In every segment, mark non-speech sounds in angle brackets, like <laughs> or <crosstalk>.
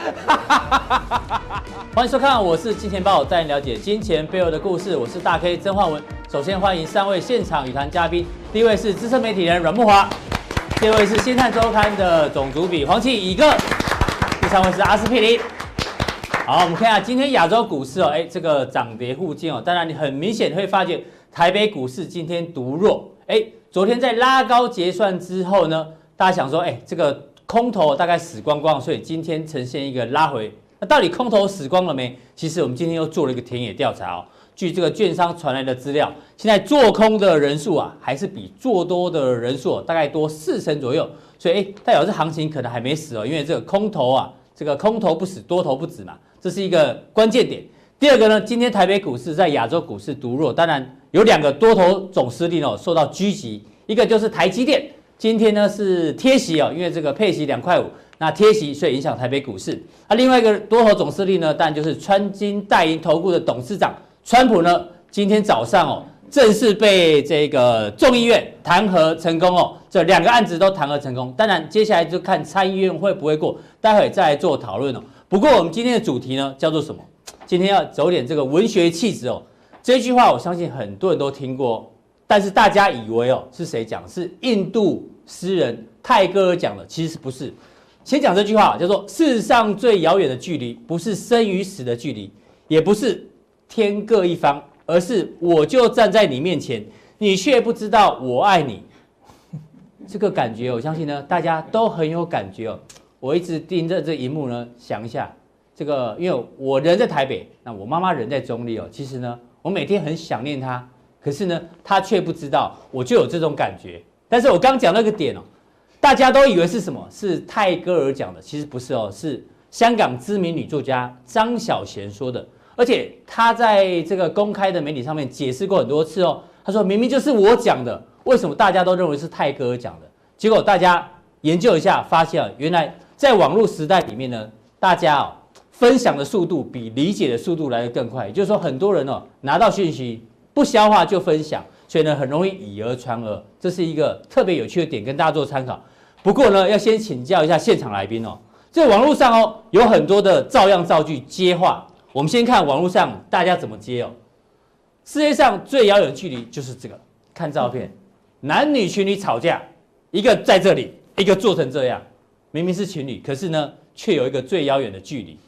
<laughs> 欢迎收看，我是金钱豹，带你了解金钱背后的故事。我是大 K 曾焕文。首先欢迎三位现场语谈嘉宾，第一位是资深媒体人阮慕驊，第二位是《新探周刊》的总主笔黄启乙哥，第三位是阿司匹林。好，我们看一下今天亚洲股市哦，哎，这个涨跌互见哦。当然，你很明显会发觉台北股市今天独弱。哎，昨天在拉高结算之后呢，大家想说，哎，这个空头大概死光光，所以今天呈现一个拉回。那到底空头死光了没？其实我们今天又做了一个田野调查哦。据这个券商传来的资料，现在做空的人数啊，还是比做多的人数大概多四成左右。所以，哎，代表这行情可能还没死哦，因为这个空头啊，这个空头不死，多头不止嘛，这是一个关键点。第二个呢，今天台北股市在亚洲股市独弱，当然。有两个多头总司令哦受到狙击，一个就是台积电，今天呢是贴息哦，因为这个配息两块五，那贴息所以影响台北股市。那另外一个多头总司令呢，当然就是穿金戴银投顾的董事长川普呢，今天早上哦正式被这个众议院弹劾成功哦，这两个案子都弹劾成功。当然接下来就看参议院会不会过，待会再来做讨论哦。不过我们今天的主题呢叫做什么？今天要走点这个文学气质哦。这句话我相信很多人都听过，但是大家以为哦是谁讲？是印度诗人泰戈尔讲的，其实不是。先讲这句话，叫做“世上最遥远的距离，不是生与死的距离，也不是天各一方，而是我就站在你面前，你却不知道我爱你。<laughs> ”这个感觉，我相信呢，大家都很有感觉哦。我一直盯着这荧幕呢，想一下这个，因为我人在台北，那我妈妈人在中坜哦，其实呢。我每天很想念她，可是呢，他却不知道我就有这种感觉。但是我刚讲那个点哦，大家都以为是什么？是泰戈尔讲的，其实不是哦，是香港知名女作家张小娴说的。而且他在这个公开的媒体上面解释过很多次哦。他说明明就是我讲的，为什么大家都认为是泰戈尔讲的？结果大家研究一下，发现啊原来在网络时代里面呢，大家哦。分享的速度比理解的速度来得更快，也就是说，很多人哦拿到讯息不消化就分享，所以呢很容易以讹传讹，这是一个特别有趣的点，跟大家做参考。不过呢，要先请教一下现场来宾哦，这网络上哦有很多的照样造句接话，我们先看网络上大家怎么接哦。世界上最遥远的距离就是这个，看照片，男女情侣吵架，一个在这里，一个做成这样，明明是情侣，可是呢却有一个最遥远的距离。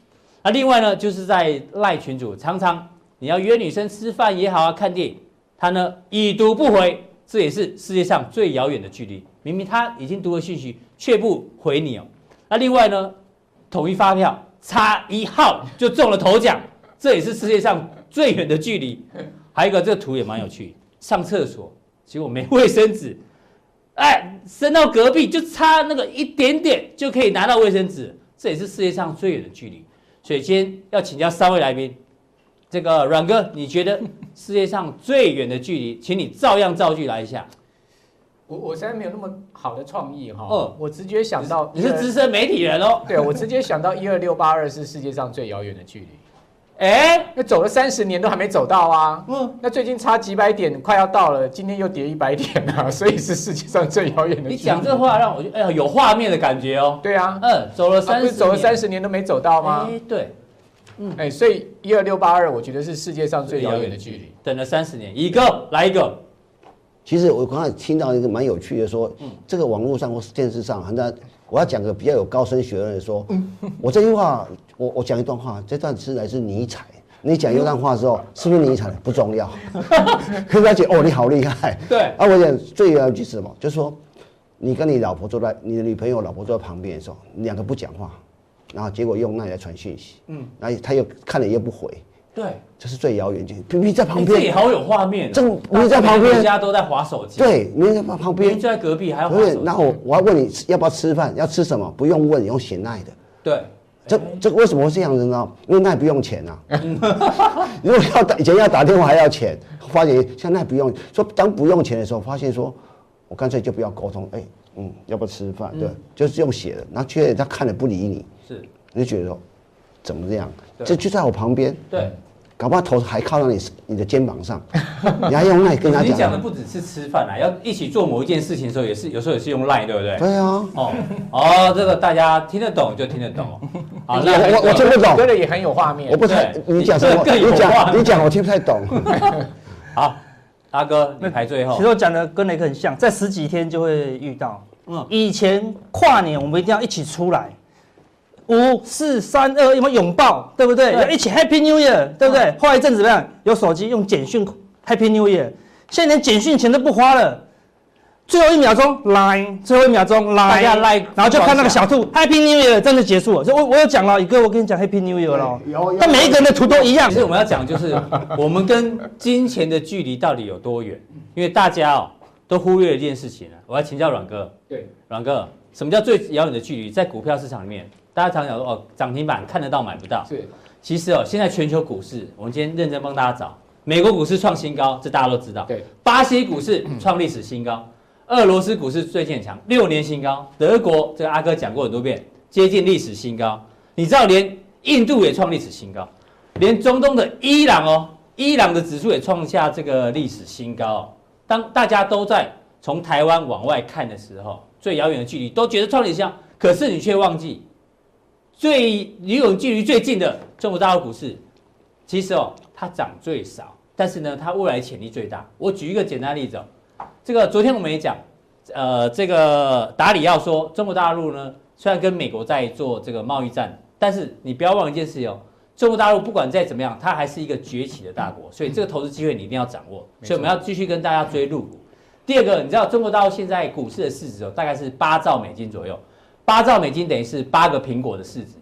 那另外呢，就是在赖群主，常常你要约女生吃饭也好啊，看电影，他呢已读不回，这也是世界上最遥远的距离。明明他已经读了信息，却不回你哦。那另外呢，统一发票差一号就中了头奖，这也是世界上最远的距离。还有一个，这个图也蛮有趣，上厕所结果没卫生纸，哎，伸到隔壁就差那个一点点就可以拿到卫生纸，这也是世界上最远的距离。所以今天要请教三位来宾，这个阮哥，你觉得世界上最远的距离，请你照样造句来一下。我我实在没有那么好的创意哈。哦，我直接想到你是资深媒体人哦。<laughs> 对，我直接想到一二六八二是世界上最遥远的距离。哎，那走了三十年都还没走到啊！嗯，那最近差几百点，快要到了，今天又跌一百点啊，所以是世界上最遥远的。你讲这话让我哎呀有画面的感觉哦。对啊，嗯，走了三十，走了三十年都没走到吗？哎，对，嗯，哎，所以一二六八二，我觉得是世界上最遥远的距离。等了三十年，一个来一个。其实我刚才听到一个蛮有趣的说，嗯，这个网络上或是电视上，那我要讲个比较有高深学问的说，嗯，我这句话。我我讲一段话，这段是来自尼采。你讲一段话之后，是不是尼采不重要？可是他觉得哦，你好厉害。对。啊，我讲最有一句是什么？就是说，你跟你老婆坐在你的女朋友老婆坐在旁边的时候，你两个不讲话，然后结果用那来传讯息。嗯。然后他又看了又不回。对。这是最遥远距离。明明在旁边。这也好有画面。正明明在旁边。大家都在划手机。对，明明在旁边。明明就在隔壁，还要滑手机。然后我要问你要不要吃饭，要吃什么？不用问，用写那的。对。这这为什么会这样子呢？因为那不用钱啊。<laughs> 如果要打以前要打电话还要钱，发现现在不用。说当不用钱的时候，发现说，我干脆就不要沟通。哎，嗯，要不要吃饭？对，就是用写的。然后觉得他看了不理你，是，你就觉得说，怎么这样？这就在我旁边。对。搞不好头还靠到你你的肩膀上，<laughs> 你还用赖跟他讲。你讲的不只是吃饭啊，要一起做某一件事情的时候，也是有时候也是用赖，对不对？对啊。哦哦，这个大家听得懂就听得懂。<laughs> 好，那我我听不懂，真的也很有画面。我不太，你讲什么？<laughs> 你讲你讲，我听不太懂。好，大哥，你排最后。其实我讲的跟雷克很像，在十几天就会遇到。嗯，以前跨年我们一定要一起出来。五四三二，有没有拥抱？对不对？对要一起 Happy New Year，对不对？嗯、后来一阵子怎么样？有手机用简讯 Happy New Year，现在连简讯钱都不花了，最后一秒钟 Line，最后一秒钟 Line，然后就看那个小兔 Happy New Year，真的结束了。所以我我有讲了，宇哥，我跟你讲 Happy New Year 了。但每一个人的图都一样。其实我们要讲就是，<laughs> 我们跟金钱的距离到底有多远？因为大家哦都忽略了一件事情了。我要请教阮哥。对，阮哥，什么叫最遥远的距离？在股票市场里面。大家常常讲说哦，涨停板看得到买不到。是，其实哦，现在全球股市，我们今天认真帮大家找，美国股市创新高，这大家都知道。对，巴西股市创历史新高，俄罗斯股市最近很强，六年新高。德国这个阿哥讲过很多遍，接近历史新高。你知道连印度也创历史新高，连中东的伊朗哦，伊朗的指数也创下这个历史新高哦。当大家都在从台湾往外看的时候，最遥远的距离都觉得创历史新高，可是你却忘记。最离我们距离最近的中国大陆股市，其实哦，它涨最少，但是呢，它未来潜力最大。我举一个简单例子哦，这个昨天我们也讲，呃，这个达里奥说，中国大陆呢，虽然跟美国在做这个贸易战，但是你不要忘一件事情哦，中国大陆不管再怎么样，它还是一个崛起的大国，所以这个投资机会你一定要掌握。所以我们要继续跟大家追入股。第二个，你知道中国大陆现在股市的市值哦，大概是八兆美金左右。八兆美金等于是八个苹果的市值，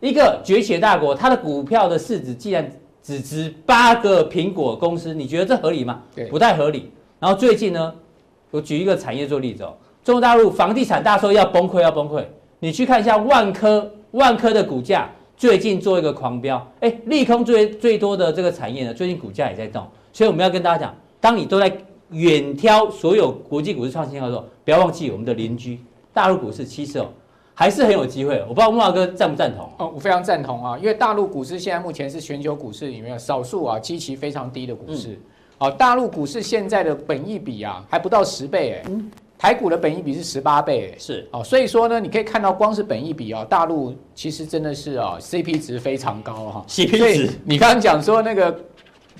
一个崛起的大国，它的股票的市值既然只值八个苹果公司，你觉得这合理吗？对，不太合理。然后最近呢，我举一个产业做例子哦，中国大陆房地产大说要崩溃，要崩溃。你去看一下万科，万科的股价最近做一个狂飙，哎，利空最最多的这个产业呢，最近股价也在动。所以我们要跟大家讲，当你都在远挑所有国际股市创新高的时候，不要忘记我们的邻居大陆股市，其实哦。还是很有机会，我不知道慕驊哥赞不赞同？哦，我非常赞同啊，因为大陆股市现在目前是全球股市里面少数啊基期非常低的股市。嗯、哦，大陆股市现在的本益比啊还不到十倍哎，嗯、台股的本益比是十八倍哎，是哦，所以说呢，你可以看到光是本益比哦，大陆其实真的是哦 CP 值非常高哈、啊。CP 值，你刚刚讲说那个。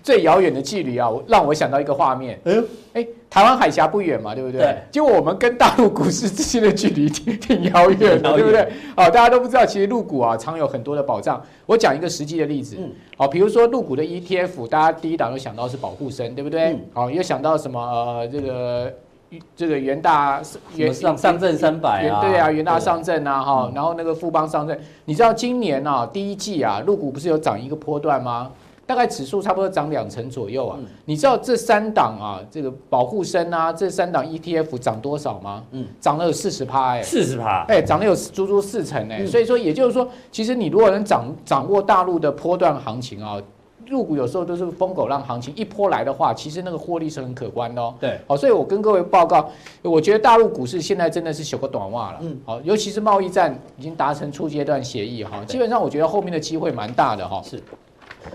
最遥远的距离啊，让我想到一个画面。哎呦，哎，台湾海峡不远嘛，对不对？对。就我们跟大陆股市之间的距离挺挺遥远的，对不对？好，大家都不知道，其实陆股啊常有很多的保障。我讲一个实际的例子。嗯。好，比如说陆股的 ETF，大家第一档就想到是保护生，对不对？嗯。好，又想到什么？呃，这个这个元大元上上证三百啊，对啊，元大上证啊，哈，然后那个富邦上证，你知道今年啊第一季啊入股不是有涨一个波段吗？大概指数差不多涨两成左右啊，嗯、你知道这三档啊，这个保护生啊，这三档 ETF 涨多少吗？嗯，涨了有四十趴哎，四十趴，哎，涨了有足足四成哎，嗯、所以说也就是说，其实你如果能掌掌握大陆的波段行情啊，入股有时候都是疯狗浪行情，一波来的话，其实那个获利是很可观的哦。对，好，所以我跟各位报告，我觉得大陆股市现在真的是修个短袜了，嗯，好，尤其是贸易战已经达成初阶段协议哈，对。基本上我觉得后面的机会蛮大的哈，是。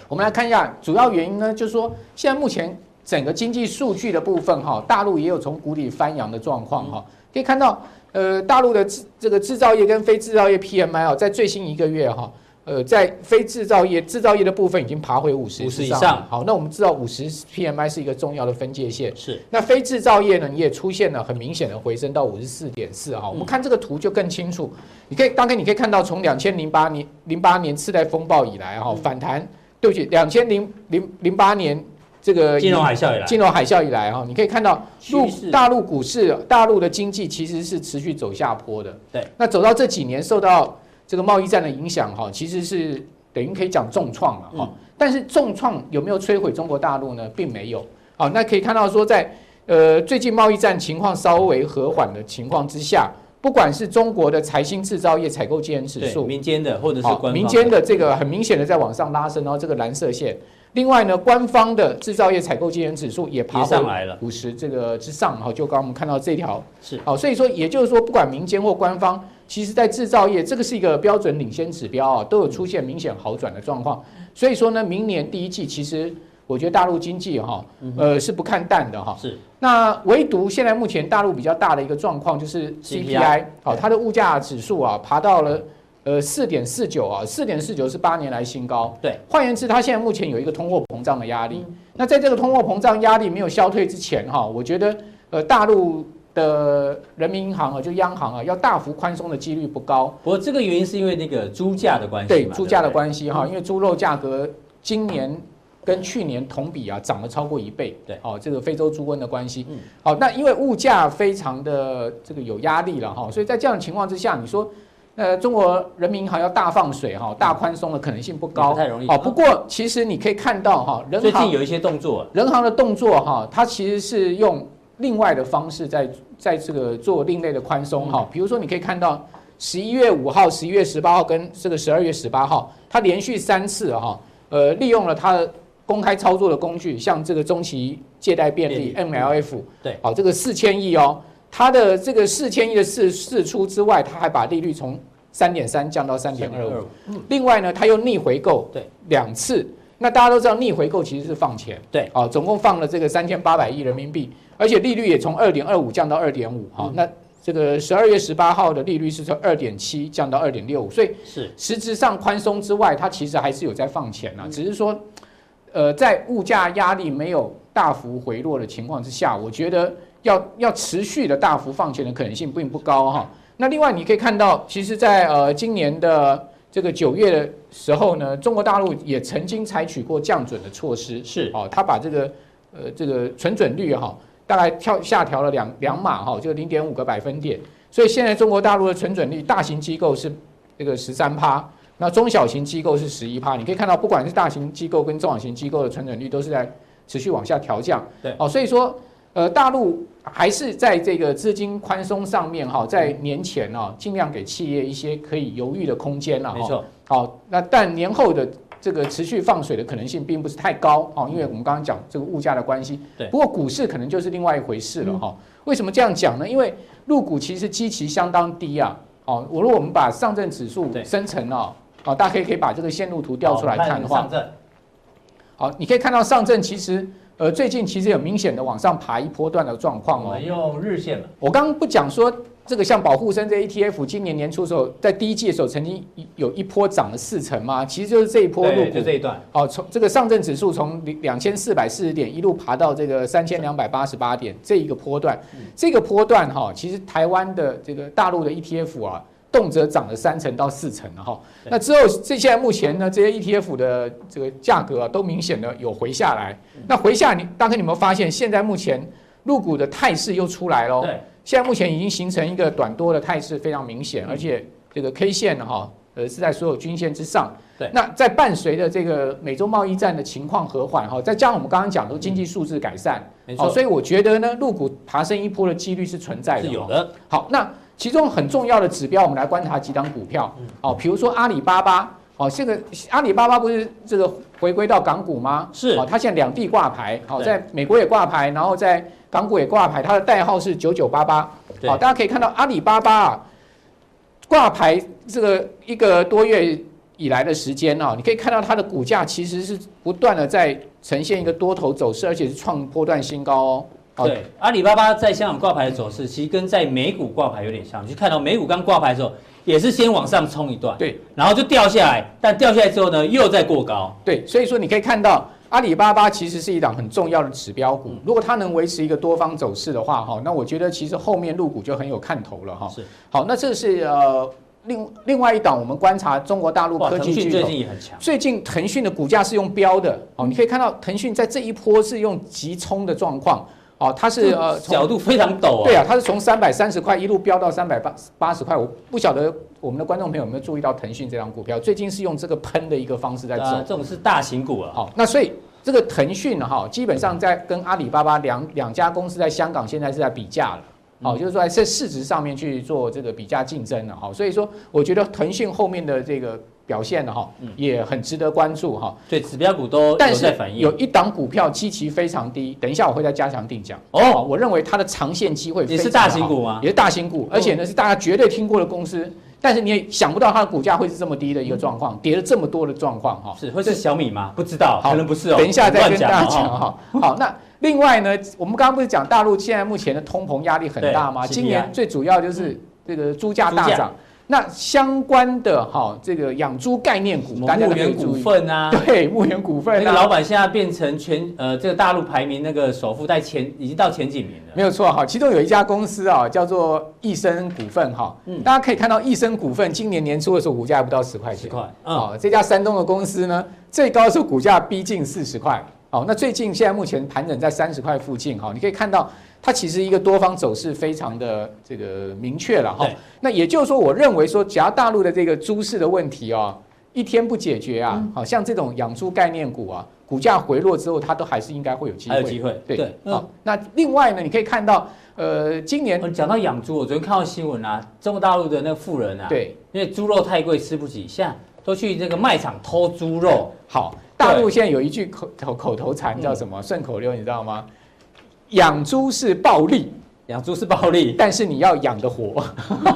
我们来看一下主要原因呢，就是说现在目前整个经济数据的部分哈，大陆也有从谷底翻扬的状况哈，可以看到，呃，大陆的这个制造业跟非制造业 PMI 啊，在最新一个月哈，呃，在非制造业制造业的部分已经爬回五十五十以上。好，那我们知道五十 PMI 是一个重要的分界线。是。那非制造业呢，也出现了很明显的回升到五十四点四哈。我们看这个图就更清楚，你可以大概你可以看到，从两千零八年零八年次贷风暴以来哈，反弹。对不起，两千零零零八年这个金融海啸以来，金融海啸以来哈，你可以看到陆大陆股市、大陆的经济其实是持续走下坡的。对，那走到这几年受到这个贸易战的影响哈，其实是等于可以讲重创了哈。但是重创有没有摧毁中国大陆呢？并没有。好，那可以看到说在呃最近贸易战情况稍微和缓的情况之下，不管是中国的财新制造业采购经理指数，民间的或者是官方民间的这个很明显的在往上拉升，然后这个蓝色线。另外呢，官方的制造业采购经理指数也爬上来了五十这个之上，哈，就刚刚我们看到这条是好，所以说也就是说，不管民间或官方，其实在制造业这个是一个标准领先指标啊，都有出现明显好转的状况。所以说呢，明年第一季其实我觉得大陆经济哈，呃是不看淡的哈。是。那唯独现在目前大陆比较大的一个状况就是 CPI，好，它的物价指数啊爬到了。呃，四点四九啊，四点四九是八年来新高。对，换言之，它现在目前有一个通货膨胀的压力。嗯、那在这个通货膨胀压力没有消退之前，哈，我觉得呃，大陆的人民银行啊，就央行啊，要大幅宽松的几率不高。不过这个原因是因为那个猪价的关系。对，猪价的关系哈，因为猪肉价格今年跟去年同比啊涨了超过一倍。对，哦，这个非洲猪瘟的关系。嗯。好，那因为物价非常的这个有压力了哈，所以在这样的情况之下，你说。呃，中国人民银行要大放水哈，大宽松的可能性不高，不太容易。好，不过其实你可以看到哈，人行最近有一些动作，人行的动作哈，它其实是用另外的方式在在这个做另类的宽松哈。比如说，你可以看到十一月五号、十一月十八号跟这个十二月十八号，它连续三次哈，呃，利用了它的公开操作的工具，像这个中期借贷便利 MLF，对，好，这个四千亿哦。它的这个四千亿的释释出之外，它还把利率从三点三降到三点二五。另外呢，它又逆回购对两次。那大家都知道逆回购其实是放钱对，哦，总共放了这个三千八百亿人民币，而且利率也从二点二五降到二点五。哈，那这个十二月十八号的利率是从二点七降到二点六五，所以是实质上宽松之外，它其实还是有在放钱啊，只是说，呃，在物价压力没有大幅回落的情况之下，我觉得。要要持续的大幅放钱的可能性并不高哈。那另外你可以看到，其实在呃今年的这个九月的时候呢，中国大陆也曾经采取过降准的措施，是哦，他把这个呃这个存准率哈，大概跳下调了两两码哈，就零点五个百分点。所以现在中国大陆的存准率，大型机构是这个十三趴，那中小型机构是十一趴。你可以看到，不管是大型机构跟中小型机构的存准率，都是在持续往下调降。对哦，所以说。呃，大陆还是在这个资金宽松上面哈，在年前啊，尽量给企业一些可以犹豫的空间了。没错。好，那但年后的这个持续放水的可能性并不是太高哦，因为我们刚刚讲这个物价的关系。对。不过股市可能就是另外一回事了哈。为什么这样讲呢？因为入股其实基期相当低啊。哦，我如果我们把上证指数生成啊，哦，大家可以可以把这个线路图调出来看的话。好，你可以看到上证其实。呃，最近其实有明显的往上爬一波段的状况哦。我们用日线了。我刚刚不讲说这个像保护生这 ETF，今年年初的时候，在第一季的时候曾经有一波涨了四成吗？其实就是这一波路，就这一段。哦，从这个上证指数从两千四百四十点一路爬到这个三千两百八十八点这一个波段，这个波段哈，其实台湾的这个大陆的 ETF 啊。动辄涨了三成到四成了哈，那之后这现在目前呢，这些 ETF 的这个价格啊，都明显的有回下来。那回下你，大家有没有发现，现在目前入股的态势又出来了？对，现在目前已经形成一个短多的态势，非常明显，而且这个 K 线哈，呃是在所有均线之上。对，那在伴随着这个美洲贸易战的情况和缓哈，再加上我们刚刚讲的经济数字改善，好，所以我觉得呢，入股爬升一波的几率是存在的。是有的。好，那。其中很重要的指标，我们来观察几档股票。哦，比如说阿里巴巴。哦，现在阿里巴巴不是这个回归到港股吗？是。哦，它现在两地挂牌，好，在美国也挂牌，然后在港股也挂牌，它的代号是九九八八。好，大家可以看到阿里巴巴啊，挂牌这个一个多月以来的时间啊，你可以看到它的股价其实是不断的在呈现一个多头走势，而且是创波段新高哦。对，阿里巴巴在香港挂牌的走势，其实跟在美股挂牌有点像。你去看到美股刚挂牌的时候，也是先往上冲一段，对，然后就掉下来，但掉下来之后呢，又再过高。对，所以说你可以看到阿里巴巴其实是一档很重要的指标股。如果它能维持一个多方走势的话，哈，那我觉得其实后面入股就很有看头了，哈。是。好，那这是呃另另外一档，我们观察中国大陆科技巨头最近也很强。最近腾讯的股价是用飙的，哦，你可以看到腾讯在这一波是用急冲的状况。哦，它是呃角度非常陡啊。对啊，它是从三百三十块一路飙到三百八八十块。我不晓得我们的观众朋友有没有注意到腾讯这张股票，最近是用这个喷的一个方式在走。啊，这种是大型股啊。好，那所以这个腾讯哈，基本上在跟阿里巴巴两两家公司在香港现在是在比价了。好，就是说在市值上面去做这个比价竞争了哦。所以说，我觉得腾讯后面的这个表现的哈，也很值得关注哈。对，指标股都但是。有一档股票基期非常低，等一下我会再加强定讲。哦，我认为它的长线机会也是大型股吗？也是大型股，而且呢是大家绝对听过的公司。但是你也想不到它的股价会是这么低的一个状况，跌了这么多的状况哈。是会是小米吗？不知道，可能不是哦。等一下再跟大家讲哈。<laughs> 好，那另外呢，我们刚刚不是讲大陆现在目前的通膨压力很大吗？今年最主要就是这个猪价大涨。那相关的哈，这个养猪概念股，牧原股份啊，<laughs> 对，牧原股份，那个老板现在变成全呃这个大陆排名那个首富，在前已经到前几名了。没有错哈，其中有一家公司啊，叫做益生股份哈，嗯，大家可以看到益生股份今年年初的时候股价还不到十块钱，十块，啊，这家山东的公司呢，最高的时候股价逼近四十块，好，那最近现在目前盘整在三十块附近哈，你可以看到。它其实一个多方走势非常的这个明确了哈，那也就是说，我认为说，只要大陆的这个猪市的问题哦，一天不解决啊，好像这种养猪概念股啊，股价回落之后，它都还是应该会有机会，还有机会，对，好，那另外呢，你可以看到，呃，今年讲到养猪，我昨天看到新闻啊，中国大陆的那个富人啊，对，因为猪肉太贵吃不起，现在都去这个卖场偷猪肉。好，大陆现在有一句口口口头禅叫什么？顺口溜，你知道吗？养猪是暴利，养猪是暴利，但是你要养得活。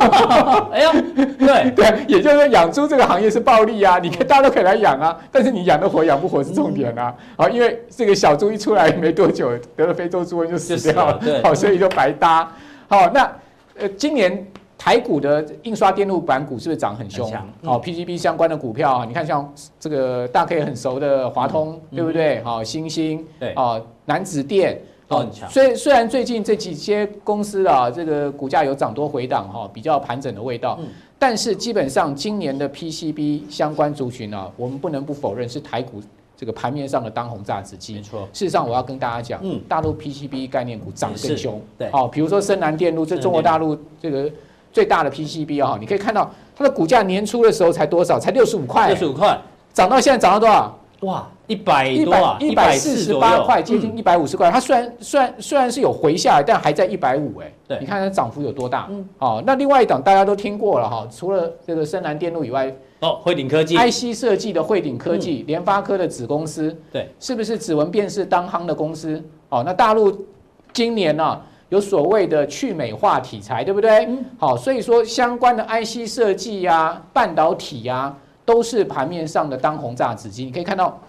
<laughs> 哎呀，对 <laughs> 对，也就是说养猪这个行业是暴利啊，你可以大家都可以来养啊，但是你养得活养不活是重点啊。好，因为这个小猪一出来没多久得了非洲猪瘟就死掉了，好，所以就白搭。好，那呃，今年台股的印刷电路板股是不是涨很凶？好，PCB 相关的股票啊，你看像这个大家可以很熟的华通，对不对？好，星星，对，啊，南子电。都很强，虽虽然最近这几些公司啊，这个股价有涨多回档哈，比较盘整的味道，嗯，但是基本上今年的 PCB 相关族群啊，我们不能不否认是台股这个盘面上的当红炸子鸡。没错，事实上我要跟大家讲，嗯，大陆 PCB 概念股涨更凶，对，好，比如说深南电路，这中国大陆这个最大的 PCB 啊，你可以看到它的股价年初的时候才多少，才六十五块，六十五块，涨到现在涨到多少？哇，一百一百，一百四十八块，接近一百五十块。它虽然虽然虽然是有回下来，但还在一百五哎。对，你看它涨幅有多大？嗯，好，那另外一档大家都听过了哈，除了这个深南电路以外，哦，汇顶科技，IC 设计的汇顶科技，联发科的子公司，对，是不是指纹辨识当夯的公司？哦，那大陆今年呢有所谓的去美化题材，对不对？嗯，好，所以说相关的 IC 设计呀、半导体呀。都是盘面上的当红炸子鸡，你可以看到，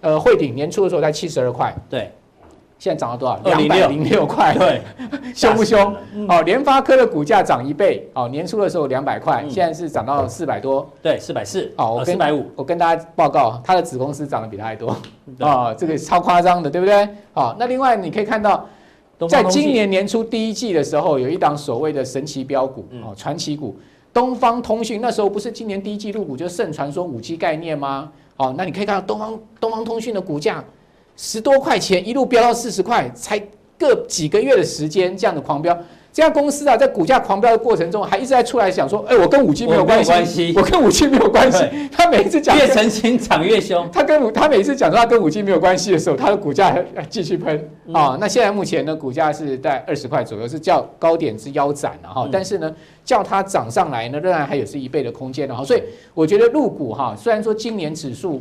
呃，汇顶年初的时候在七十二块，对，现在涨了多少？两百零六块，对，<laughs> 凶不凶？哦，联发科的股价涨一倍，哦，年初的时候两百块，现在是涨到四百多，对，四百四，哦，四百五，我跟大家报告，它的子公司涨得比它还多，啊，这个超夸张的，对不对？好，那另外你可以看到，在今年年初第一季的时候，有一档所谓的神奇标股，哦，传奇股。东方通讯那时候不是今年第一季入股就盛传说五 G 概念吗？哦，那你可以看到东方东方通讯的股价十多块钱一路飙到四十块，才个几个月的时间这样的狂飙。这家公司啊，在股价狂飙的过程中，还一直在出来想说：“哎，我跟五 G 没有关系，我跟五 G 没有关系。<laughs> ”他每一次讲越澄清涨越凶。他跟他每一次讲说他跟五 G 没有关系的时候，他的股价还继续喷啊。那现在目前呢，股价是在二十块左右，是叫高点之腰斩了哈。但是呢，叫它涨上来呢，仍然还有是一倍的空间的哈。所以我觉得入股哈，虽然说今年指数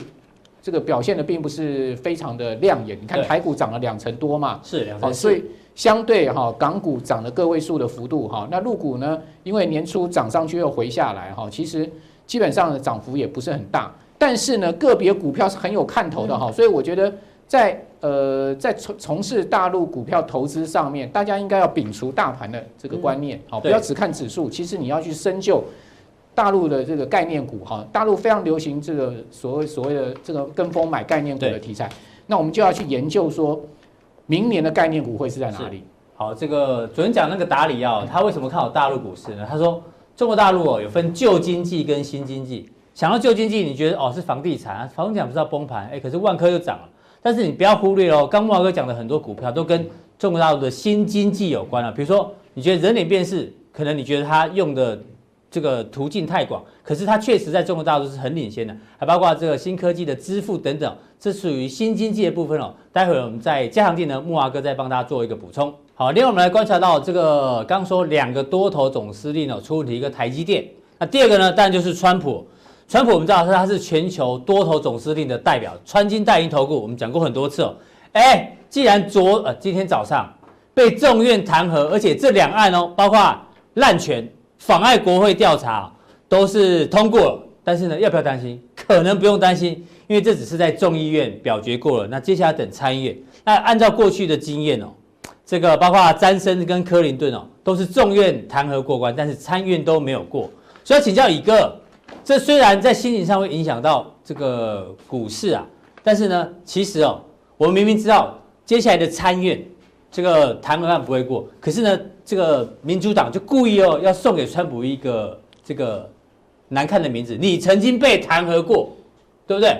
这个表现的并不是非常的亮眼，你看台股涨了两成多嘛，是两成，所以。相对哈，港股涨了个位数的幅度哈，那陆股呢？因为年初涨上去又回下来哈，其实基本上的涨幅也不是很大。但是呢，个别股票是很有看头的哈，所以我觉得在呃在从从事大陆股票投资上面，大家应该要摒除大盘的这个观念，好，不要只看指数。其实你要去深究大陆的这个概念股哈，大陆非常流行这个所谓所谓的这个跟风买概念股的题材，那我们就要去研究说。明年的概念股会是在哪里？好，这个昨天讲那个达里奥，他为什么看好大陆股市呢？他说中国大陆哦有分旧经济跟新经济。想到旧经济，你觉得哦是房地产，房地产不是要崩盘？哎，可是万科又涨了。但是你不要忽略哦，刚木华哥讲的很多股票都跟中国大陆的新经济有关了。比如说，你觉得人脸辨识，可能你觉得它用的。这个途径太广，可是它确实在中国大陆是很领先的，还包括这个新科技的支付等等，这属于新经济的部分哦。待会儿我们在加强錠呢，木华哥再帮大家做一个补充。好，另外我们来观察到这个，刚说两个多头总司令哦出问题，一个台积电，那第二个呢，当然就是川普。川普我们知道他是全球多头总司令的代表，穿金戴银投顾，我们讲过很多次哦。哎，既然昨呃今天早上被众院弹劾，而且这两案哦，包括滥权、妨碍国会调查，都是通过了。但是呢，要不要担心？可能不用担心，因为这只是在众议院表决过了，那接下来等参议院。那按照过去的经验哦，<tsk> 这个包括詹森跟克林顿哦，都是众院弹劾过关，但是参院都没有过。所以要请教乙哥。这虽然在心理上会影响到这个股市啊，但是呢，其实哦，我们明明知道接下来的参院这个弹劾案不会过，可是呢，这个民主党就故意哦要送给川普一个这个难看的名字，你曾经被弹劾过，对不对？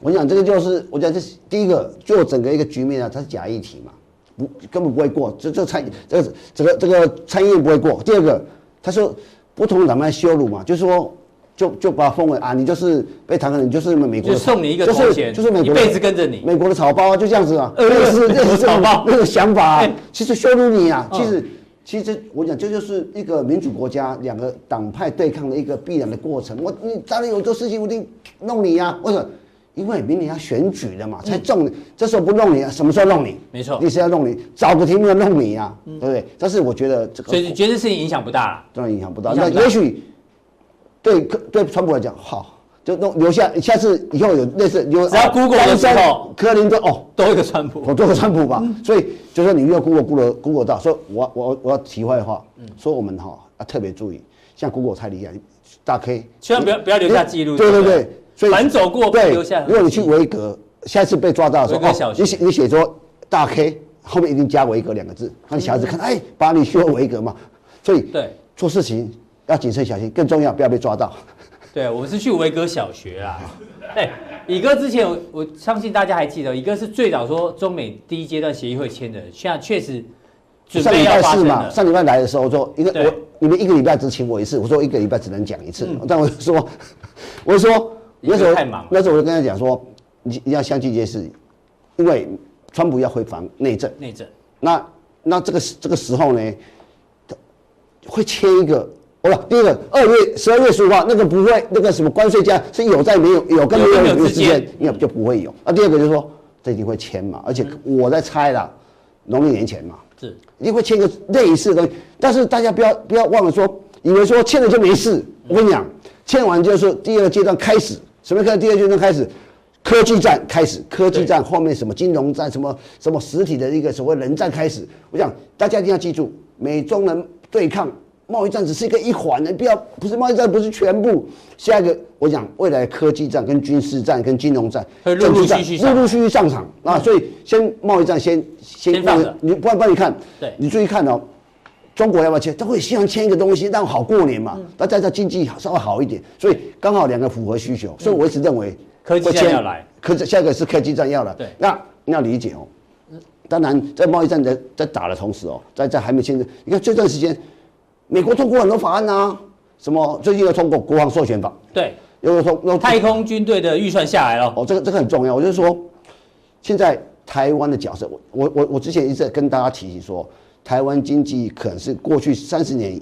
我讲这个就是，我讲这是第一个，就整个一个局面啊，它是假议题嘛，不根本不会过，这这参这个这个这个参议院不会过。第二个，他说不同党派羞辱嘛，就是说。就就把他封为啊，你就是被弹劾，你就是美国的，就送你一个头衔，就是就是美国一辈子跟着你，美国的草包啊，就这样子啊，类似类似草包那个想法啊，其实羞辱你啊，其实其实我讲这就是一个民主国家两个党派对抗的一个必然的过程。我你当然有做事情，我一定弄你呀，为什么？因为明年要选举了嘛，才重，这时候不弄你，什么时候弄你？没错，你是要弄你，找个题目要弄你呀，对不对？但是我觉得这个，所以觉得事情影响不大，当然影响不大，那也许。对，对川普来讲，好，就弄留下，下次以后有类似有，只要 Google 的时候，克林顿哦，多一个川普，我多个川普吧。嗯、所以就说你没有 Google Google Google 到，所以我我我要题外话，嗯、说我们哈要特别注意，像 Google 太厉害，大 K，千万不要不要留下记录。对对对，所以反走过不留下。如果你去维格，下次被抓到的时候，哦、你写你写说大 K 后面一定加维格两个字，让小孩子看，嗯、哎，把你修维格嘛。所以对做事情要谨慎小心，更重要不要被抓到。对，我们是去维哥小学啦。<laughs> 哎，乙哥之前我我相信大家还记得，乙哥是最早说中美第一阶段协议会签的，现在确实准备要发生了。上礼拜来的时候说，一个我你们一个礼拜只请我一次，我说一个礼拜只能讲一次，嗯、但我就说，<laughs> 我就说那时候太忙，那时候我就跟他讲说，你你要相信一件事，因为川普要回防内政，内政，那那这个这个时候呢，会签一个。好了，第一个二月十二月十五号那个不会，那个什么关税价是有在没有，有跟没有有之间，应该就不会有。那第二个就是说，这一定会签嘛，而且我在猜啦，农历年前嘛，是一定会签个类似的东西。但是大家不要不要忘了说，以为说签了就没事。我跟你讲，签完就是第二个阶段开始，什么？看第二阶段开始，科技战开始，科技战后面什么金融战，什么什么实体的一个所谓冷战开始。我想大家一定要记住，美中人对抗。贸易战只是一个一环的，不要不是贸易战，不是全部。下一个，我讲未来科技战、跟军事战、跟金融战，陆陆续续、陆陆续续上场啊。所以先贸易战先先放着，你不然不然你看，对，你注意看哦，中国要不要签？他会希望签一个东西，让好过年嘛，大家的经济稍微好一点。所以刚好两个符合需求，所以我一直认为科技战要来，科技下一个是科技战要来。对，那你要理解哦。当然，在贸易战在在打的同时哦，在在还没签的，你看这段时间。美国通过很多法案啊，什么最近又通过国防授权法，对，又通又太空军队的预算下来了。哦，这个这个很重要。我就是说，现在台湾的角色，我我我我之前一直在跟大家提起说，台湾经济可能是过去三十年，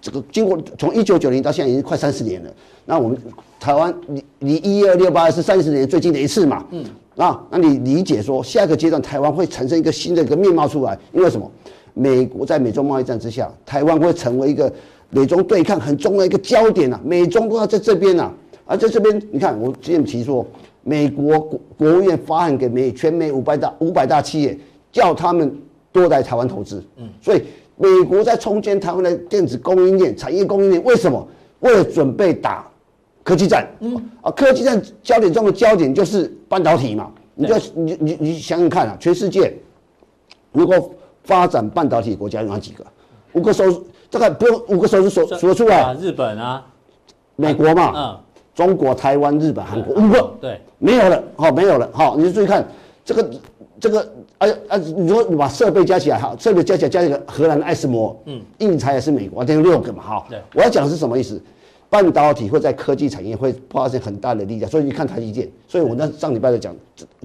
这个经过从一九九零到现在已经快三十年了。那我们台湾离离一二六八是三十年最近的一次嘛？嗯，啊，那你理解说下一个阶段台湾会产生一个新的一个面貌出来？因为什么？美国在美中贸易战之下，台湾会成为一个美中对抗很重要的一个焦点啊。美中都要在这边啊，而在这边，你看我之前提说，美国国国务院发函给美全美五百大五百大企业，叫他们多来台湾投资。嗯，所以美国在重建台湾的电子供应链、产业供应链，为什么？为了准备打科技战。嗯，啊，科技战焦点中的焦点就是半导体嘛。你就你你你想想看啊，全世界如果发展半导体国家有哪几个？五个手，这个不用五个手指数数得出来。日本啊，美国嘛，嗯，中国、台湾、日本、韩国五个，对，没有了，好，没有了，好，你就注意看这个这个，啊啊，如果你把设备加起来，好，设备加起来加一个荷兰的爱斯摩，嗯，印材也是美国，等于六个嘛，哈，对，我要讲的是什么意思？半导体会在科技产业会发生很大的力量，所以你看台积电，所以我那上礼拜就讲，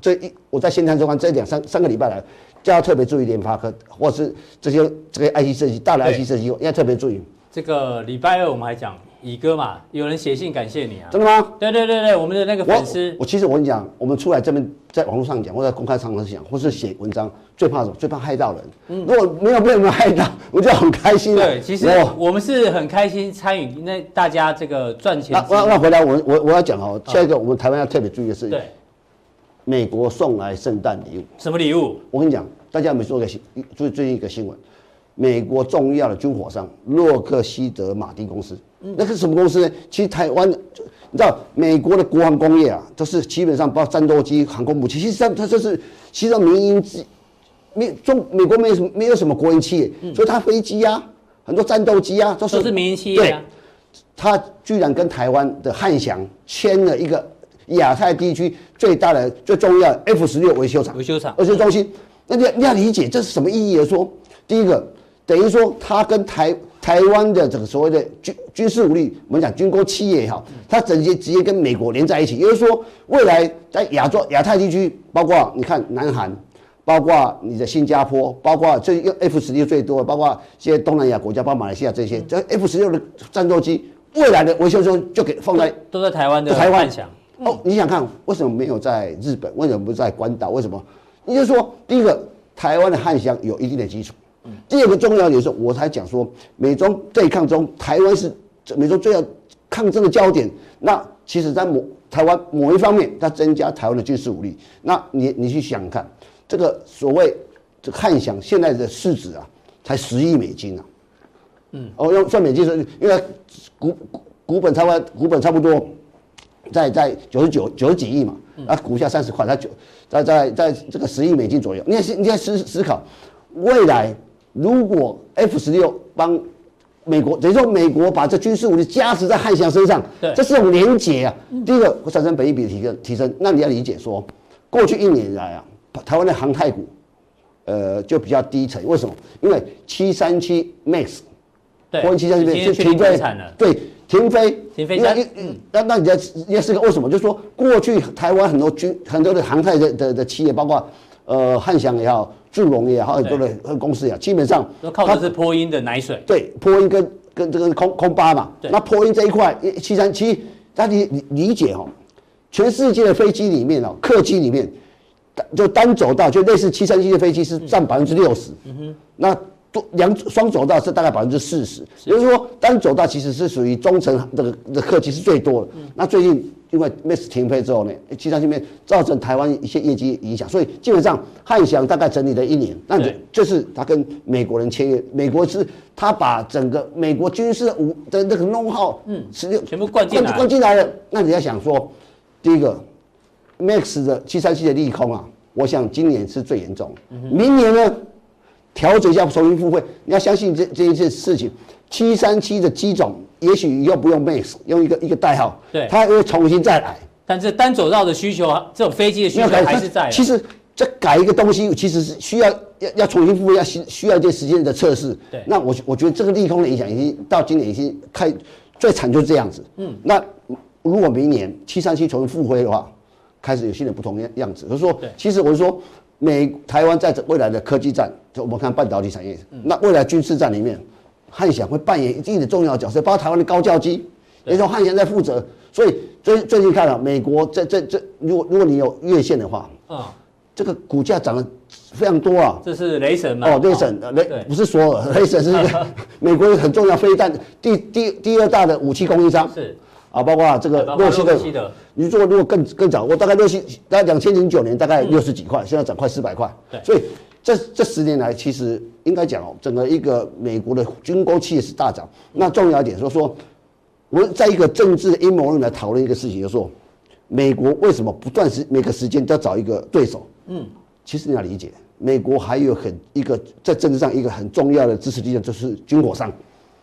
这一我在先谈中间这两三三个礼拜来，就要特别注意联发科，或是这些这个 IC 设计大的 IC 设计，要特别注意。这个礼拜二我们还讲乙哥嘛，有人写信感谢你啊？真的吗？对对对对，我们的那个粉丝，我其实我跟你讲，我们出来这边在网络上讲，或在公开场合讲，或是写文章，最怕什么？最怕害到人。嗯，如果没有被人害到，我就很开心了。对，其实我们是很开心参与那大家这个赚钱。那那回来我我我要讲哦，下一个我们台湾要特别注意的是，对，美国送来圣诞礼物。什么礼物？我跟你讲，大家有没有做个新注意最近一个新闻？美国重要的军火商洛克希德马丁公司，那是什么公司呢？其实台湾，你知道美国的国防工业啊，都是基本上包括战斗机、航空母舰，其实上它就是其实民营，没中美国没有什么没有什么国营企业，所以它飞机啊，很多战斗机啊，都是都是民营企业啊。它居然跟台湾的汉翔签了一个亚太地区最大的、最重要的 F 十六维修厂、维修厂、维修中心。那你要你要理解这是什么意义？说第一个。等于说，它跟台台湾的这个所谓的军军事武力，我们讲军工企业也好，它直接直接跟美国连在一起。也就是说，未来在亚洲亚太地区，包括你看南韩，包括你的新加坡，包括这用 F 十六最多，包括现在东南亚国家，包括马来西亚这些，这 F 十六的战斗机，未来的维修中就给放在都在台湾的台湾想。哦，你想看为什么没有在日本？为什么不在关岛？为什么？也就是说，第一个，台湾的汉翔有一定的基础。第二个重要点是，我才讲说，美中对抗中，台湾是美中最要抗争的焦点。那其实，在某台湾某一方面，它增加台湾的军事武力。那你你去想看，这个所谓这汉翔现在的市值啊，才十亿美金啊。嗯，哦，用算美金是，因为股股本差不多，股本差不多在在九十九九十几亿嘛，啊，股价三十块，它九在在在这个十亿美金左右。你看，你要思思考未来。如果 F 十六帮美国，等于说美国把这军事武力加持在汉翔身上，对，这是种连结啊。第一个会产生本益比的提升，提升。那你要理解说，过去一年来啊，台湾的航太股，呃，就比较低沉。为什么？因为七三七 MAX，对，波音七三七是停飞，对，停飞，停飞。嗯，那那你要你要是个为什么？就是说，过去台湾很多军很多的航太的的的企业，包括呃汉翔也好。祝融也好，很多的公司也好，基本上都靠的是波音的奶水。对，波音跟跟这个空空巴嘛。对。那波音这一块，七三七，大家理理解哦，全世界的飞机里面哦，客机里面，就单走道就类似七三七的飞机是占百分之六十。嗯哼。那多两双走道是大概百分之四十，也就是说单走道其实是属于中层这个的客机是最多的。那最近。因为 MAX 停飞之后呢，其他这边造成台湾一些业绩影响，所以基本上汉翔大概整理了一年，那就是他跟美国人签约，美国是他把整个美国军事武的那个 know-how，嗯，十六全部灌进来，灌进来了。那你要想说，第一个 MAX 的七三七的利空啊，我想今年是最严重，明年呢调整一下重新复飞，你要相信这这一件事情，七三七的机种。也许以后不用 MAX，用一个一个代号，对，它会重新再来。但是单走道的需求，这种飞机的需求还是在。其实这改一个东西，其实是需要要要重新复飞，要需需要一些时间的测试。对，那我我觉得这个利空的影响已经到今年已经开最惨就是这样子。嗯，那如果明年七三七重新复飞的话，开始有新的不同样样子。就是说，其实我是说，美台湾在未来的科技战，就我们看半导体产业，那未来军事战里面。汉翔会扮演一定的重要角色，包括台湾的高教机，也说汉翔在负责。所以最最近看了美国这这这，如果如果你有月线的话，啊，这个股价涨得非常多啊。这是雷神吗？哦，雷神，雷不是索尔，雷神是 <laughs> 美国很重要飞弹第第第二大的武器供应商。是啊，包括这个洛希德。你做如果更更早，我大概六七大概两千零九年大概六十几块，现在涨快四百块。对，所以。这这十年来，其实应该讲哦，整个一个美国的军工企业是大涨。那重要一点就是说，我们在一个政治的阴谋论来讨论一个事情，就是说，美国为什么不断时每个时间都要找一个对手？嗯，其实你要理解，美国还有很一个在政治上一个很重要的支持力量，就是军火商。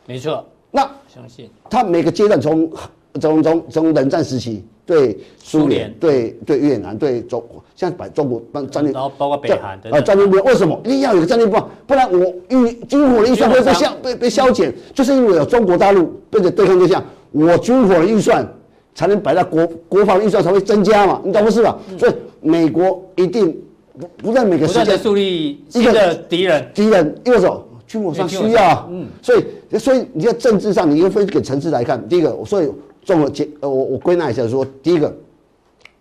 没错。那相信他每个阶段从从从从冷战时期对苏联、对对越南、对中像把中国帮战略，然后包括北韩啊战略目标，为什么一定要有个战略目标？不然我预军火的预算会被消被被削减，就是因为有中国大陆变成对抗对象，我军火的预算才能摆在国国防预算才会增加嘛，你懂不是吧？所以美国一定不不在每个时间树立一个敌人敌人，因为什么？军火上需要，嗯，所以所以你在政治上，你又分几个层次来看。第一个，所以综合结呃，我我归纳一下说，第一个，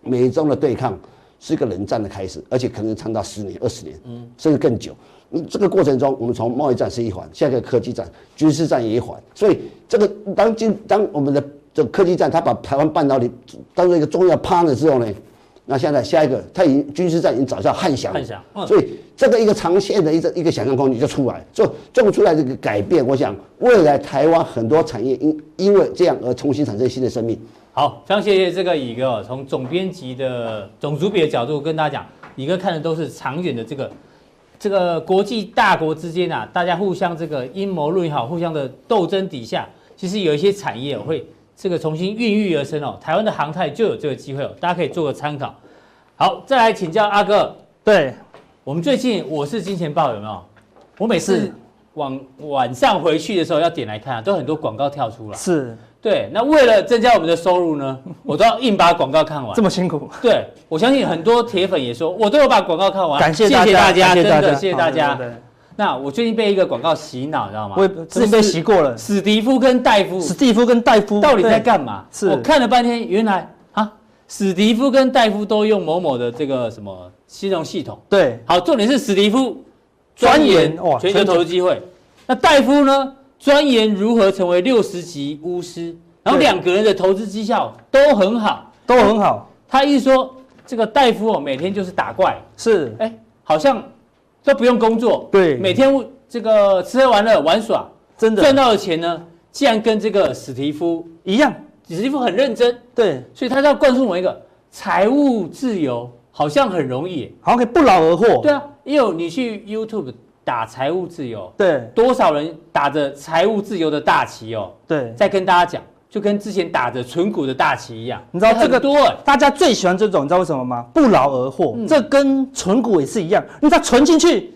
美中的对抗是一个冷战的开始，而且可能长达十年、二十年，嗯，甚至更久。嗯，这个过程中，我们从贸易战是一环，下一个科技战、军事战也一环。所以这个当今当我们的这个科技战，它把台湾半导体当做一个重要 partner 之后呢？那现在下一个，他已经军事战已经找到汉翔，汉翔，所以这个一个长线的一个一个想象空间就出来，做做不出来这个改变。我想未来台湾很多产业因因为这样而重新产生新的生命。好，非常谢谢这个乙哥从总编辑的总主笔的角度跟大家讲，乙哥看的都是长远的这个这个国际大国之间啊，大家互相这个阴谋论也好，互相的斗争底下，其实有一些产业会。这个重新孕育而生哦，台湾的航太就有这个机会哦，大家可以做个参考。好，再来请教阿哥，对我们最近我是金钱豹有没有？我每次晚晚上回去的时候要点来看啊，都很多广告跳出来。是，对，那为了增加我们的收入呢，<laughs> 我都要硬把广告看完。这么辛苦？对，我相信很多铁粉也说，我都有把广告看完。感谢大家，谢谢大家，真的谢谢大家。那我最近被一个广告洗脑，知道吗？我最近被洗过了。史蒂夫跟戴夫，史蒂夫跟戴夫到底在干嘛？是我看了半天，原来啊，史蒂夫跟戴夫都用某某的这个什么金融系统。对，好，重点是史蒂夫钻研全球投资机会，那戴夫呢，钻研如何成为六十级巫师，然后两个人的投资绩效都很好，都很好。他一说这个戴夫哦，每天就是打怪，是，哎，好像。都不用工作，对，每天这个吃喝玩乐玩耍，真的。赚到的钱呢，竟然跟这个史蒂夫一样，史蒂夫很认真，对，所以他要灌输我一个财务自由，好像很容易，好像可以不劳而获。对啊，因为你去 YouTube 打财务自由，对，多少人打着财务自由的大旗哦，对，再跟大家讲，就跟之前打着存股的大旗一样，你知道这个多，大家最喜欢这种，你知道为什么吗？不劳而获，嗯、这跟存股也是一样，因为它存进去。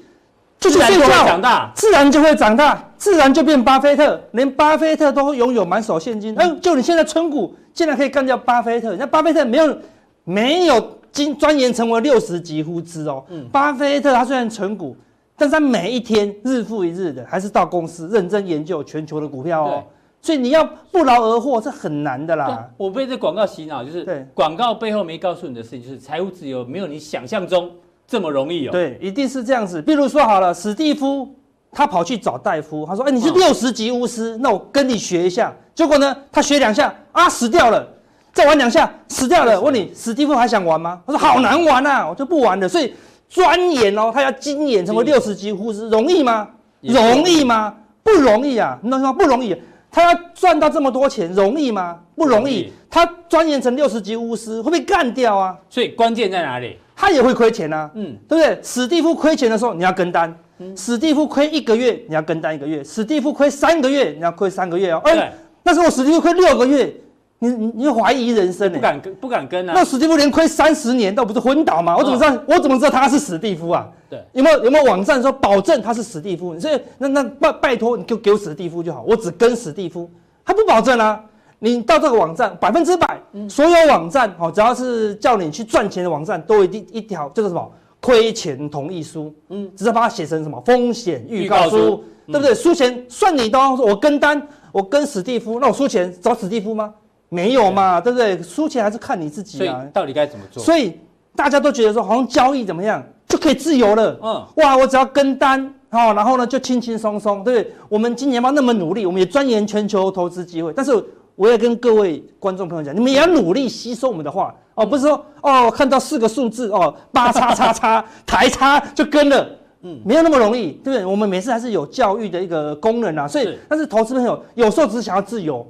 就去睡觉，长大，自然就会长大，自然就变巴菲特。连巴菲特都拥有满手现金，嗯、呃，就你现在存股，竟然可以干掉巴菲特。那巴菲特没有没有经钻研成为六十级呼之哦。嗯，巴菲特他虽然存股，但是他每一天日复一日的，还是到公司认真研究全球的股票哦。对所以你要不劳而获是很难的啦。我被这广告洗脑，就是对广告背后没告诉你的事情，就是财务自由没有你想象中。这么容易哦？对，一定是这样子。比如说好了，史蒂夫他跑去找戴夫，他说：“哎，你是六十级巫师，那我跟你学一下。”结果呢，他学两下啊，死掉了。再玩两下，死掉了。我问你，史蒂夫还想玩吗？他说：“好难玩啊，我就不玩了。”所以钻研哦，他要精研成为六十级巫师，容易吗？容易吗？不容易啊！你知道吗？不容易。他要赚到这么多钱，容易吗？不容易。他钻研成六十级巫师，会被干掉啊。所以关键在哪里？他也会亏钱啊，嗯，对不对？史蒂夫亏钱的时候，你要跟单；嗯、史蒂夫亏一个月，你要跟单一个月；史蒂夫亏三个月，你要亏三个月哦。哎对，那时候史蒂夫亏六个月，你你你怀疑人生，不敢跟，不敢跟啊。那史蒂夫连亏三十年，那不是昏倒吗？我怎么知道？哦、我怎么知道他是史蒂夫啊？对，有没有有没有网站说保证他是史蒂夫？所以那那拜拜托你就给我史蒂夫就好，我只跟史蒂夫，他不保证啊。你到这个网站，百分之百，所有网站哦，只要是叫你去赚钱的网站，都一定一条叫做什么亏钱同意书，嗯，只是把它写成什么风险预告书，告书对不对？输钱算你的，说我跟单，我跟史蒂夫，那我输钱找史蒂夫吗？没有嘛，对，不对？输钱还是看你自己啊。到底该怎么做？所以大家都觉得说，好像交易怎么样就可以自由了，嗯，哇，我只要跟单哦，然后呢就轻轻松松，对不对？我们今年嘛那么努力，我们也钻研全球投资机会，但是。我也跟各位观众朋友讲，你们也要努力吸收我们的话哦，不是说哦看到四个数字哦八叉叉叉 <laughs> 台叉就跟了，嗯，没有那么容易，对不对？我们每次还是有教育的一个功能啊，所以是但是投资朋友有时候只是想要自由，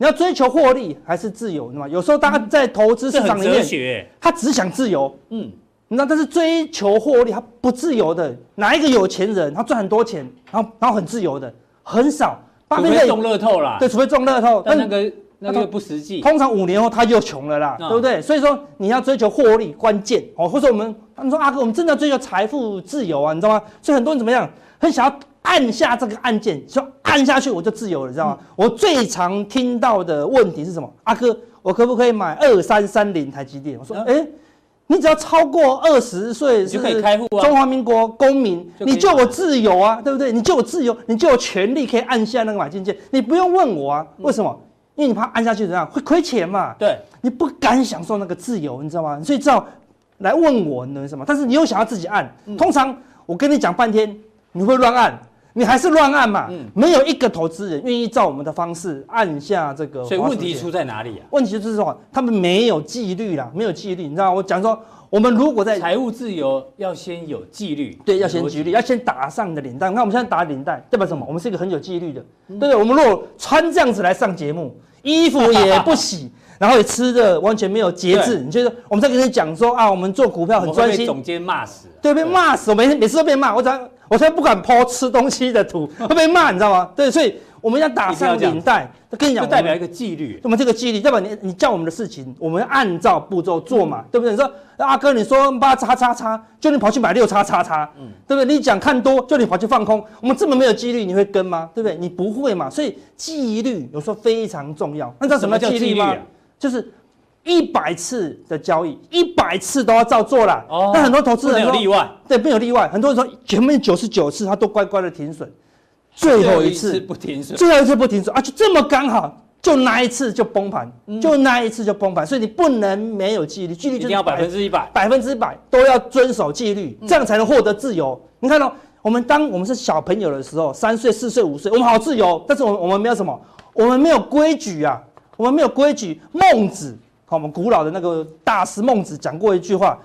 你要追求获利还是自由，对吗？有时候大家在投资市场里面，他只想自由，嗯，你知道，但是追求获利他不自由的，哪一个有钱人他赚很多钱，然后然后很自由的很少。巴菲特中乐透啦，对，除非中乐透。但那个那个不实际。通常五年后他又穷了啦，对不对？所以说你要追求获利关键哦，或者我们他们说阿哥，我们真的要追求财富自由啊，你知道吗？所以很多人怎么样，很想要按下这个按键，说按下去我就自由了，知道吗？我最常听到的问题是什么？阿哥，我可不可以买二三三零台积电？我说，哎。你只要超过二十岁，就可以开户啊。中华民国公民，你就我自由啊，对不对？你就我自由，你就有权利可以按下那个买进键。你不用问我啊，为什么？因为你怕按下去怎样会亏钱嘛。对，你不敢享受那个自由，你知道吗？所以知道来问我，你懂什么？但是你又想要自己按，通常我跟你讲半天，你会乱按。你还是乱按嘛，嗯、没有一个投资人愿意照我们的方式按下这个。所以问题出在哪里啊？问题就是说，他们没有纪律啦，没有纪律。你知道？我讲说，我们如果在财务自由，要先有纪律。对，要先纪律，要先打上你的领带。你看我们现在打领带，代表什么？我们是一个很有纪律的，对不对？我们如果穿这样子来上节目，衣服也不洗，<laughs> 然后也吃的完全没有节制，你觉得我们在跟你讲说啊，我们做股票很专心，总监骂死，对，被骂死，我每每次都被骂，我讲。我才不敢 po 吃东西的图，<laughs> 会被骂，你知道吗？对，所以我们要打上领带。跟你讲，就代表一个纪律。那么这个纪律，代表你你叫我们的事情，我们按照步骤做嘛，对不对？你说阿哥，你说八叉叉叉，就你跑去买六叉叉叉，嗯，对不对？你讲看多，就你跑去放空，我们这么没有纪律，你会跟吗？对不对？你不会嘛？所以纪律有时候非常重要。那知道什么叫纪律吗？就是。一百次的交易，一百次都要照做了。哦，那很多投资人有例外，对，没有例外。很多人说前面九十九次他都乖乖的停损，最后一次不停损，最后一次不停损啊，就这么刚好，就那一次就崩盘，就那一次就崩盘。所以你不能没有纪律，纪律就是要百分之一百，百分之百都要遵守纪律，这样才能获得自由。你看到我们当我们是小朋友的时候，三岁、四岁、五岁，我们好自由，但是我们我们没有什么，我们没有规矩啊，我们没有规矩。孟子。我们古老的那个大师孟子讲过一句话：“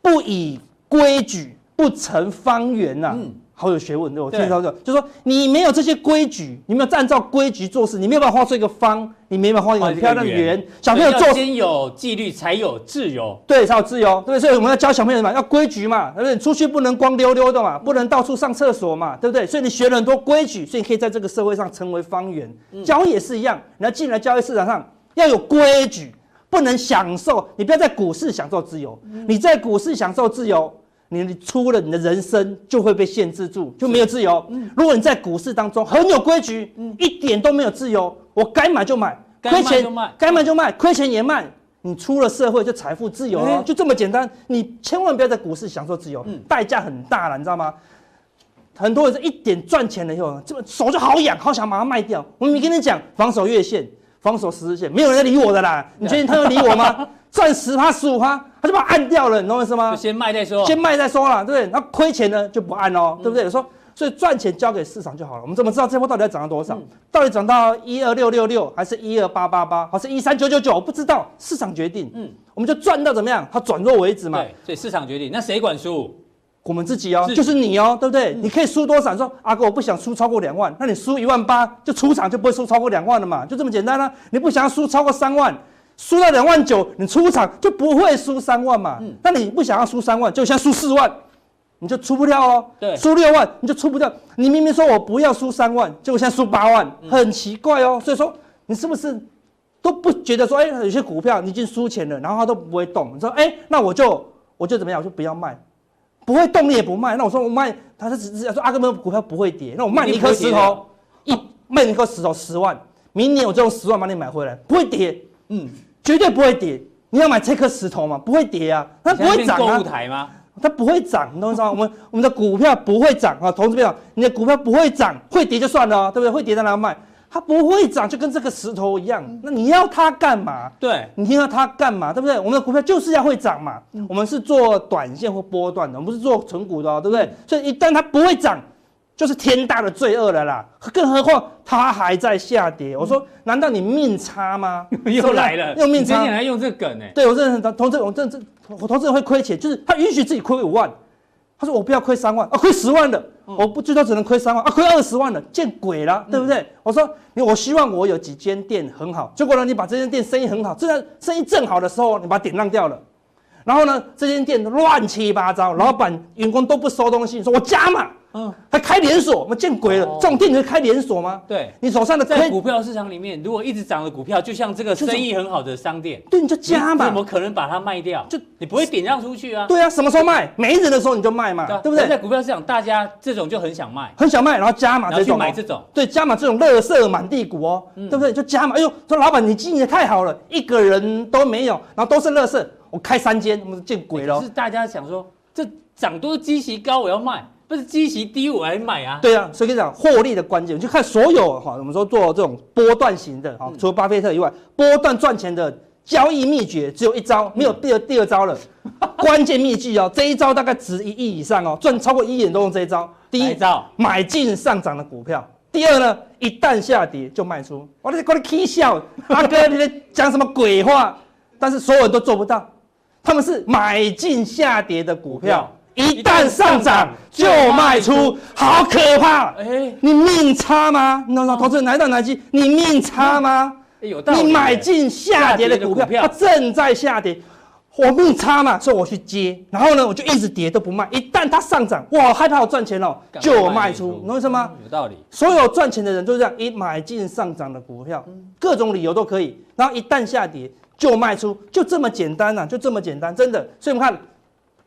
不以规矩，不成方圆。”呐，嗯，好有学问，对我听到这，就是说你没有这些规矩，你没有按照规矩做事，你没有办法画出一个方，你没办法画一个很漂亮的圆。小朋友做先有纪律，才有自由，对，才有自由，对，所以我们要教小朋友嘛，要规矩嘛，对不对？出去不能光溜溜的嘛，不能到处上厕所嘛，对不对？所以你学了很多规矩，所以你可以在这个社会上成为方圆。交易也是一样，你要进来交易市场上要有规矩。不能享受，你不要在股市享受自由。你在股市享受自由，你你出了你的人生就会被限制住，就没有自由。如果你在股市当中很有规矩，一点都没有自由，我该买就买，亏钱就卖该卖就卖，亏钱也卖。你出了社会就财富自由了，就这么简单。你千万不要在股市享受自由，代价很大了，你知道吗？很多人是一点赚钱了以后，这么手就好痒，好想把它卖掉。我没跟你讲防守月线。防守十字线，没有人在理我的啦。你确定他要理我吗？<laughs> 赚十趴十五趴，他就把它按掉了，你懂我意思吗？先卖再说，先卖再说啦，对不对？那亏钱呢就不按哦，对不对？说所以赚钱交给市场就好了。我们怎么知道这波到底要涨到多少？到底涨到一二六六六，还是一二八八八，还是一三九九九？我不知道，市场决定。嗯，我们就赚到怎么样？它转弱为止嘛。对，所以市场决定。那谁管输？我们自己哦，就是你哦，对不对？你可以输多少？说阿哥，我不想输超过两万，那你输一万八就出场就不会输超过两万了嘛，就这么简单啦。你不想要输超过三万，输到两万九，你出场就不会输三万嘛。那你不想要输三万，就先输四万，你就出不掉哦。对，输六万你就出不掉。你明明说我不要输三万，结果现在输八万，很奇怪哦。所以说你是不是都不觉得说，哎，有些股票你已经输钱了，然后它都不会动。你说，哎，那我就我就怎么样，我就不要卖。不会动你也不卖，那我说我卖，他是只是说阿哥们股票不会跌，那我卖你一颗石头，一卖你一颗石头十万，明年我就用十万把你买回来，不会跌，嗯，绝对不会跌。你要买这颗石头吗？不会跌啊，它不会涨啊。购物台吗？它不会涨，你懂我意思吗？我们我们的股票不会涨啊，同志们，你的股票不会涨，会跌就算了，对不对？会跌在哪卖？它不会涨，就跟这个石头一样。那你要它干嘛？对，你听到它干嘛？对不对？我们的股票就是要会涨嘛。我们是做短线或波段的，我们不是做纯股的，哦对不对？所以一旦它不会涨，就是天大的罪恶了啦。更何况它还在下跌。我说，难道你命差吗？<laughs> 又来了，用命差。今天来用这个梗呢？对我认识同志，我认识我同志会亏钱，就是他允许自己亏五万。他说：“我不要亏三万啊，亏十万的，我不最多只能亏三万啊，亏二十万的，见鬼了，对不对？”我说：“你我希望我有几间店很好，结果呢，你把这间店生意很好，这生意正好的时候，你把点让掉了，然后呢，这间店乱七八糟，老板员工都不收东西，说我加嘛。嗯，还开连锁，我们见鬼了！这种店你会开连锁吗？对，你手上的在股票市场里面，如果一直涨的股票，就像这个生意很好的商店，对，你就加嘛。怎么可能把它卖掉？就你不会顶让出去啊？对啊，什么时候卖？没人的时候你就卖嘛，对不对？在股票市场，大家这种就很想卖，很想卖，然后加码，然后去买这种，对，加码这种垃圾满地股哦，对不对？就加码。哎呦，说老板你经营的太好了，一个人都没有，然后都是垃圾，我开三间，我们见鬼了。是大家想说，这涨多基期高，我要卖。不是基期低我来买啊？对啊，所以跟你讲获利的关键，就看所有哈，我们说做这种波段型的哈，除了巴菲特以外，波段赚钱的交易秘诀只有一招，没有第二第二招了。<laughs> 关键秘籍哦，这一招大概值一亿以上哦，赚超过一亿人都用这一招。第一招买进上涨的股票，第二呢，一旦下跌就卖出。我在跟你 K 笑，阿哥你在讲什么鬼话？但是所有人都做不到，他们是买进下跌的股票。一旦上涨就卖出，好可怕！哎，你命差吗？那那投资人来到南京？你命差吗？有道理。你买进下跌的股票，它正在下跌，我命差嘛，所以我去接，然后呢，我就一直跌都不卖。一旦它上涨，哇，害怕我赚钱了，就卖出。你懂意思吗？有道理。所有赚钱的人都是这样，一买进上涨的股票，各种理由都可以，然后一旦下跌就卖出，就这么简单呐，就这么简单，真的。所以我们看。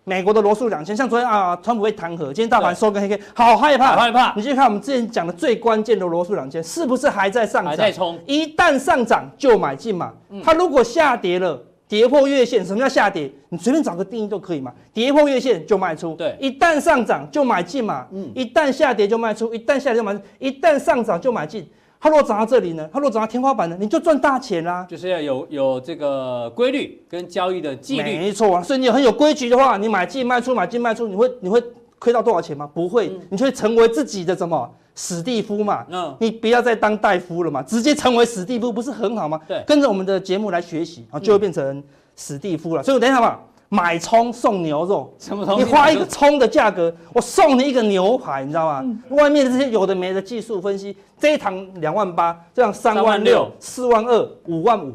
美国的罗素两千，像昨天啊，川普被弹劾，今天大盘收根黑 K，好害怕，好害怕。你去看我们之前讲的最关键的罗素两千，是不是还在上涨？还在冲。一旦上涨就买进嘛。它如果下跌了，跌破月线，什么叫下跌？你随便找个定义都可以嘛。跌破月线就卖出。对。一旦上涨就买进嘛。嗯。一旦下跌就卖出，一旦下跌就买，一旦上涨就买进。它如果涨到这里呢？它如果涨到天花板呢？你就赚大钱啦！就是要有有这个规律跟交易的纪律。没错啊，所以你很有规矩的话，你买进卖出，买进卖出，你会你会亏到多少钱吗？不会，嗯、你就会成为自己的什么史蒂夫嘛？嗯，你不要再当戴夫了嘛，直接成为史蒂夫不是很好吗？对，跟着我们的节目来学习，然后就会变成史蒂夫了。嗯、所以我等一下嘛。买葱送牛肉，什么东西？你花一个葱的价格，我送你一个牛排，你知道吗？嗯、外面的这些有的没的技术分析，这一堂两万八，这样三万六、四万二、五万五，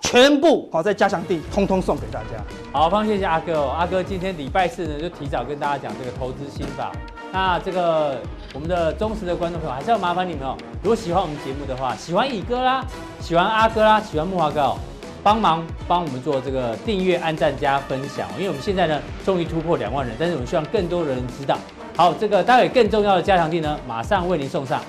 全部好在加强地，通通送给大家。好，非常谢谢阿哥哦，阿哥今天礼拜四呢，就提早跟大家讲这个投资心法。那这个我们的忠实的观众朋友，还是要麻烦你们哦，如果喜欢我们节目的话，喜欢乙哥啦，喜欢阿哥啦，喜欢木华哥哦。帮忙帮我们做这个订阅、按赞、加分享，因为我们现在呢终于突破两万人，但是我们希望更多的人知道。好，这个待会更重要的加强地呢，马上为您送上。